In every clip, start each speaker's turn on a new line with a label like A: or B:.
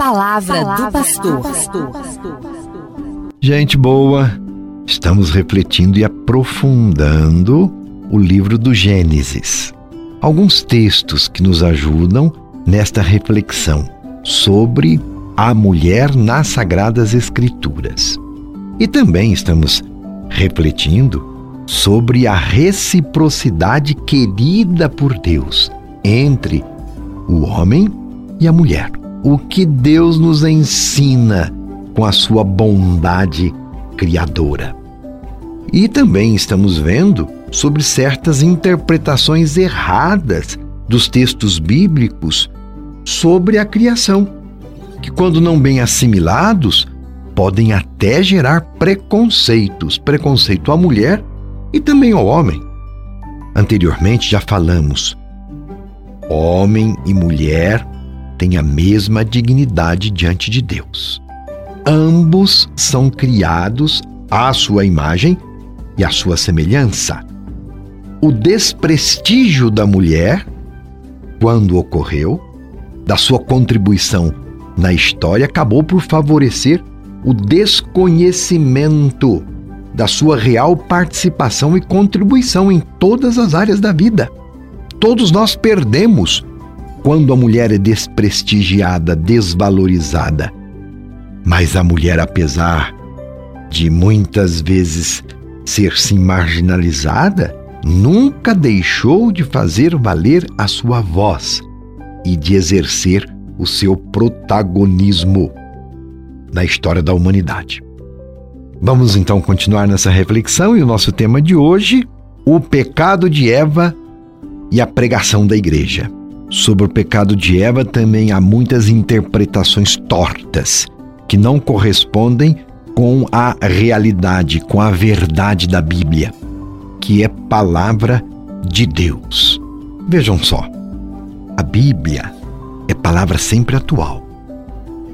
A: palavra, palavra do pastor.
B: Gente boa, estamos refletindo e aprofundando o livro do Gênesis. Alguns textos que nos ajudam nesta reflexão sobre a mulher nas Sagradas Escrituras. E também estamos refletindo sobre a reciprocidade querida por Deus entre o homem e a mulher. O que Deus nos ensina com a sua bondade criadora. E também estamos vendo sobre certas interpretações erradas dos textos bíblicos sobre a criação, que, quando não bem assimilados, podem até gerar preconceitos preconceito à mulher e também ao homem. Anteriormente já falamos, homem e mulher têm a mesma dignidade diante de Deus. Ambos são criados à sua imagem e à sua semelhança. O desprestígio da mulher, quando ocorreu, da sua contribuição na história, acabou por favorecer o desconhecimento da sua real participação e contribuição em todas as áreas da vida. Todos nós perdemos quando a mulher é desprestigiada, desvalorizada. Mas a mulher, apesar de muitas vezes ser sim marginalizada, nunca deixou de fazer valer a sua voz e de exercer o seu protagonismo na história da humanidade. Vamos então continuar nessa reflexão e o nosso tema de hoje, o pecado de Eva e a pregação da igreja. Sobre o pecado de Eva também há muitas interpretações tortas que não correspondem com a realidade, com a verdade da Bíblia, que é palavra de Deus. Vejam só, a Bíblia é palavra sempre atual.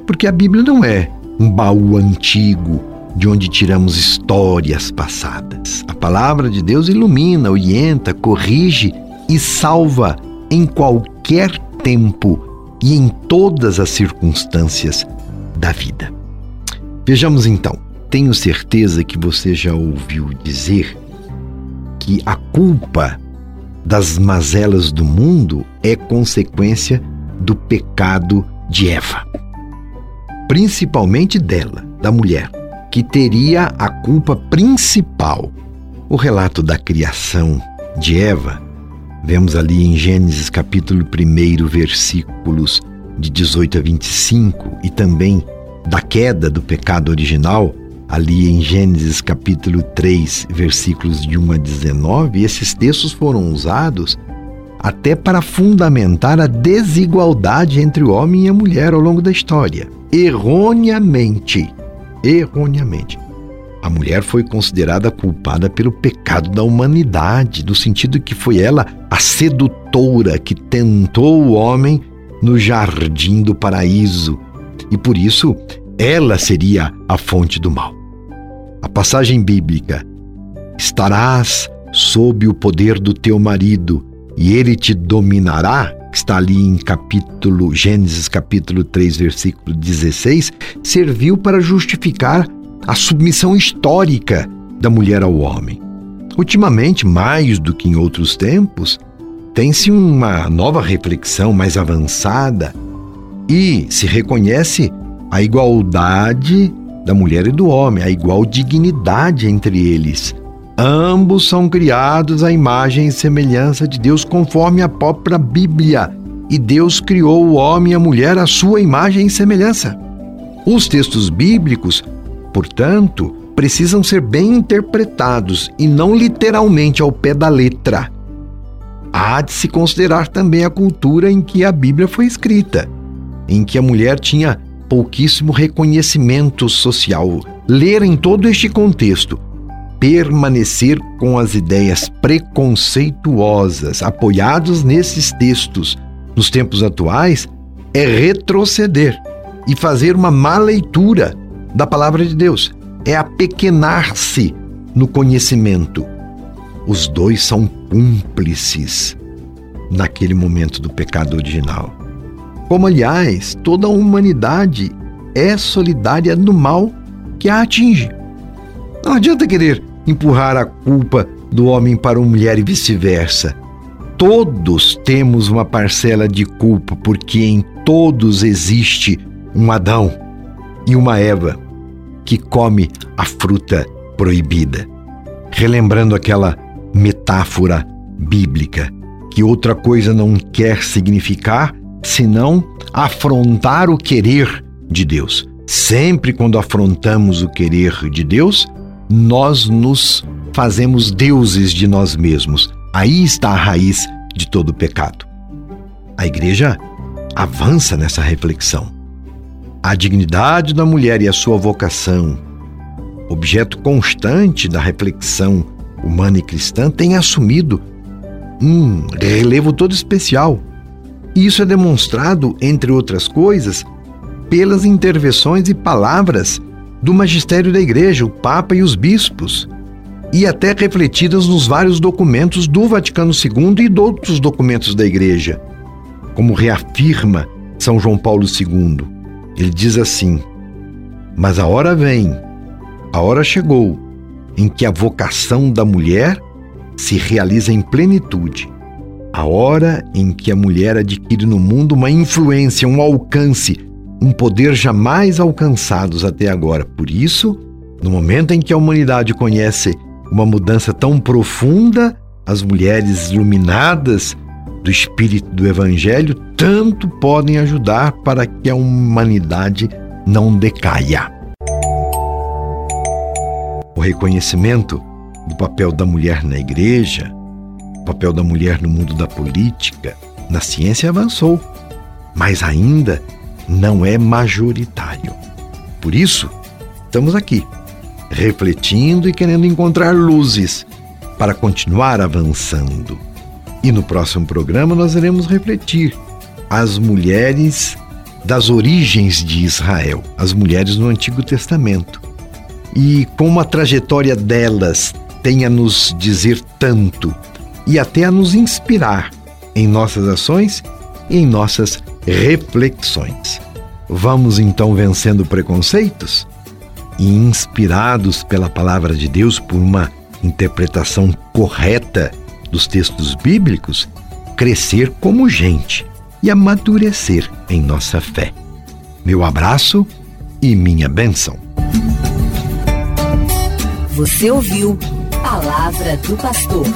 B: Porque a Bíblia não é um baú antigo de onde tiramos histórias passadas. A palavra de Deus ilumina, orienta, corrige e salva em qualquer tempo e em todas as circunstâncias da vida. Vejamos então. Tenho certeza que você já ouviu dizer que a culpa das mazelas do mundo é consequência do pecado de Eva. Principalmente dela, da mulher que teria a culpa principal. O relato da criação de Eva, vemos ali em Gênesis capítulo 1, versículos de 18 a 25, e também da queda do pecado original, ali em Gênesis capítulo 3, versículos de 1 a 19, esses textos foram usados até para fundamentar a desigualdade entre o homem e a mulher ao longo da história. Erroneamente, erroneamente. A mulher foi considerada culpada pelo pecado da humanidade, no sentido que foi ela a sedutora que tentou o homem no jardim do paraíso, e por isso ela seria a fonte do mal. A passagem bíblica: estarás sob o poder do teu marido e ele te dominará, está ali em capítulo Gênesis capítulo 3, versículo 16, serviu para justificar a submissão histórica da mulher ao homem. Ultimamente, mais do que em outros tempos, tem-se uma nova reflexão mais avançada e se reconhece a igualdade da mulher e do homem, a igual dignidade entre eles. Ambos são criados à imagem e semelhança de Deus, conforme a própria Bíblia. E Deus criou o homem e a mulher à sua imagem e semelhança. Os textos bíblicos, portanto, precisam ser bem interpretados e não literalmente ao pé da letra. Há de se considerar também a cultura em que a Bíblia foi escrita, em que a mulher tinha pouquíssimo reconhecimento social. Ler em todo este contexto permanecer com as ideias preconceituosas apoiados nesses textos nos tempos atuais é retroceder e fazer uma má leitura da palavra de Deus. É apequenar-se no conhecimento. Os dois são cúmplices naquele momento do pecado original. como aliás toda a humanidade é solidária no mal que a atinge. Não adianta querer empurrar a culpa do homem para a mulher e vice-versa. Todos temos uma parcela de culpa, porque em todos existe um Adão e uma Eva que come a fruta proibida. Relembrando aquela metáfora bíblica, que outra coisa não quer significar senão afrontar o querer de Deus. Sempre quando afrontamos o querer de Deus, nós nos fazemos deuses de nós mesmos. Aí está a raiz de todo o pecado. A igreja avança nessa reflexão. A dignidade da mulher e a sua vocação, objeto constante da reflexão humana e cristã, tem assumido um relevo todo especial. E isso é demonstrado, entre outras coisas, pelas intervenções e palavras do magistério da Igreja, o Papa e os bispos, e até refletidas nos vários documentos do Vaticano II e de outros documentos da Igreja, como reafirma São João Paulo II. Ele diz assim: Mas a hora vem, a hora chegou, em que a vocação da mulher se realiza em plenitude. A hora em que a mulher adquire no mundo uma influência, um alcance um poder jamais alcançados até agora. Por isso, no momento em que a humanidade conhece uma mudança tão profunda, as mulheres iluminadas do espírito do evangelho tanto podem ajudar para que a humanidade não decaia. O reconhecimento do papel da mulher na igreja, o papel da mulher no mundo da política, na ciência avançou, mas ainda não é majoritário. Por isso, estamos aqui, refletindo e querendo encontrar luzes para continuar avançando. E no próximo programa nós iremos refletir as mulheres das origens de Israel, as mulheres no Antigo Testamento. E como a trajetória delas tem a nos dizer tanto e até a nos inspirar em nossas ações e em nossas reflexões. Vamos então vencendo preconceitos e inspirados pela palavra de Deus por uma interpretação correta dos textos bíblicos, crescer como gente e amadurecer em nossa fé. Meu abraço e minha bênção.
A: Você ouviu Palavra do Pastor.